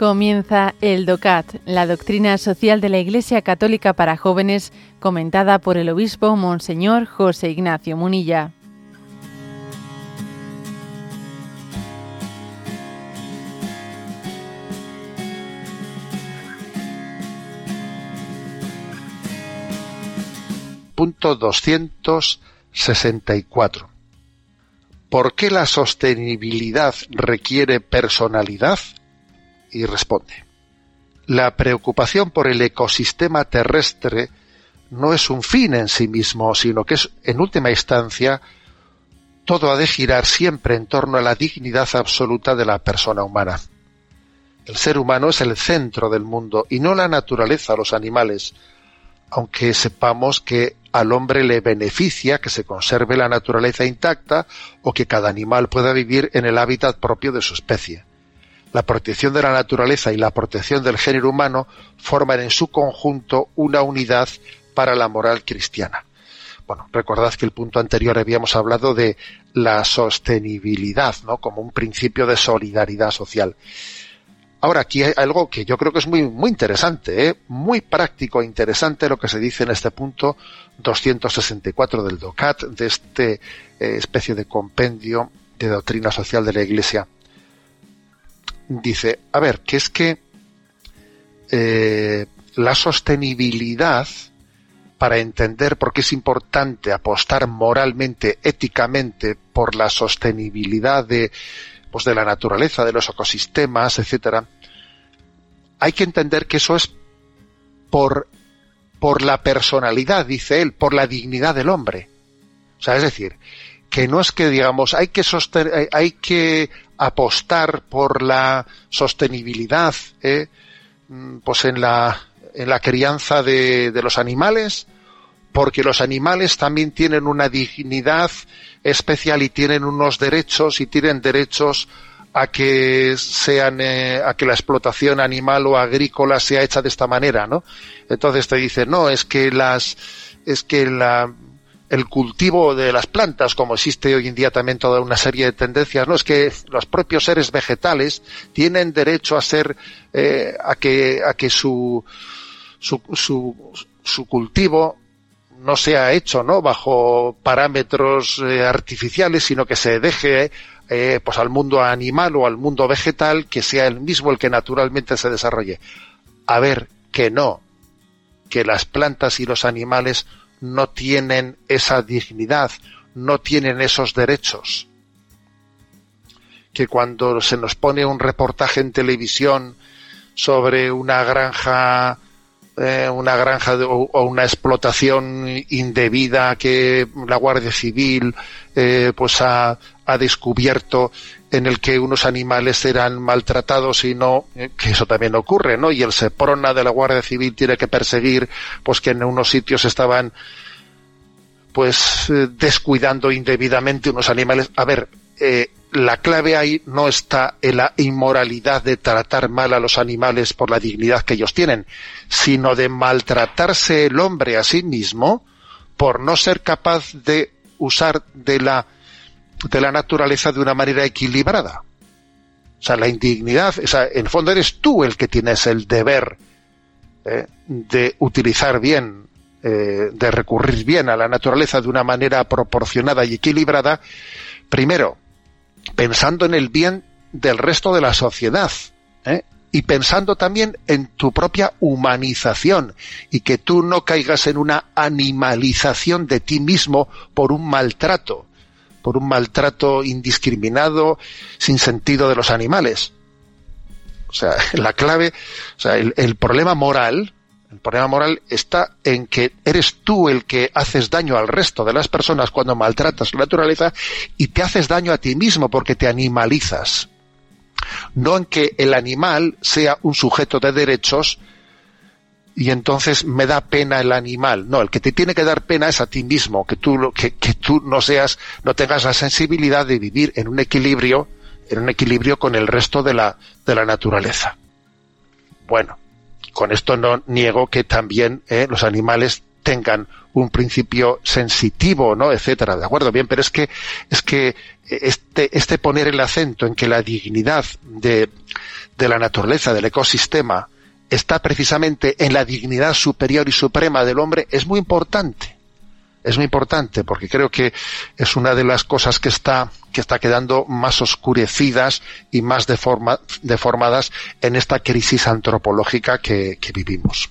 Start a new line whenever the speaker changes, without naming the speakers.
Comienza el DOCAT, la doctrina social de la Iglesia Católica para jóvenes, comentada por el obispo Monseñor José Ignacio Munilla.
Punto 264. ¿Por qué la sostenibilidad requiere personalidad? Y responde. La preocupación por el ecosistema terrestre no es un fin en sí mismo, sino que es, en última instancia, todo ha de girar siempre en torno a la dignidad absoluta de la persona humana. El ser humano es el centro del mundo y no la naturaleza, los animales, aunque sepamos que al hombre le beneficia que se conserve la naturaleza intacta o que cada animal pueda vivir en el hábitat propio de su especie la protección de la naturaleza y la protección del género humano forman en su conjunto una unidad para la moral cristiana. Bueno, recordad que el punto anterior habíamos hablado de la sostenibilidad, ¿no? Como un principio de solidaridad social. Ahora, aquí hay algo que yo creo que es muy, muy interesante, ¿eh? muy práctico e interesante lo que se dice en este punto 264 del DOCAT, de este eh, especie de compendio de doctrina social de la Iglesia dice, a ver, que es que eh, la sostenibilidad, para entender por qué es importante apostar moralmente, éticamente, por la sostenibilidad de, pues de la naturaleza, de los ecosistemas, etcétera, hay que entender que eso es por, por la personalidad, dice él, por la dignidad del hombre. O sea, es decir, que no es que digamos hay que sostener, hay que apostar por la sostenibilidad ¿eh? Mm, pues en la en la crianza de, de los animales porque los animales también tienen una dignidad especial y tienen unos derechos y tienen derechos a que sean eh, a que la explotación animal o agrícola sea hecha de esta manera, ¿no? Entonces te dice, no, es que las es que la el cultivo de las plantas, como existe hoy en día también toda una serie de tendencias, no es que los propios seres vegetales tienen derecho a ser, eh, a que, a que su, su, su, cultivo no sea hecho, ¿no? Bajo parámetros eh, artificiales, sino que se deje, eh, pues al mundo animal o al mundo vegetal que sea el mismo el que naturalmente se desarrolle. A ver, que no, que las plantas y los animales no tienen esa dignidad, no tienen esos derechos. Que cuando se nos pone un reportaje en televisión sobre una granja, eh, una granja o, una explotación indebida que la Guardia Civil eh, pues ha, ha, descubierto en el que unos animales eran maltratados y no, eh, que eso también ocurre, ¿no? Y el Seprona de la Guardia Civil tiene que perseguir, pues que en unos sitios estaban, pues, eh, descuidando indebidamente unos animales. A ver, eh, la clave ahí no está en la inmoralidad de tratar mal a los animales por la dignidad que ellos tienen, sino de maltratarse el hombre a sí mismo por no ser capaz de usar de la de la naturaleza de una manera equilibrada. O sea, la indignidad, o sea, en fondo eres tú el que tienes el deber eh, de utilizar bien, eh, de recurrir bien a la naturaleza de una manera proporcionada y equilibrada, primero, pensando en el bien del resto de la sociedad, ¿eh? y pensando también en tu propia humanización y que tú no caigas en una animalización de ti mismo por un maltrato por un maltrato indiscriminado, sin sentido de los animales. O sea, la clave, o sea, el, problema moral, el problema moral está en que eres tú el que haces daño al resto de las personas cuando maltratas la naturaleza y te haces daño a ti mismo porque te animalizas. No en que el animal sea un sujeto de derechos y entonces me da pena el animal. No, el que te tiene que dar pena es a ti mismo, que tú, que, que tú no seas, no tengas la sensibilidad de vivir en un equilibrio, en un equilibrio con el resto de la, de la naturaleza. Bueno, con esto no niego que también eh, los animales tengan un principio sensitivo, ¿no? etcétera, de acuerdo, bien, pero es que es que este este poner el acento en que la dignidad de de la naturaleza, del ecosistema, está precisamente en la dignidad superior y suprema del hombre, es muy importante. Es muy importante porque creo que es una de las cosas que está, que está quedando más oscurecidas y más deformadas en esta crisis antropológica que vivimos.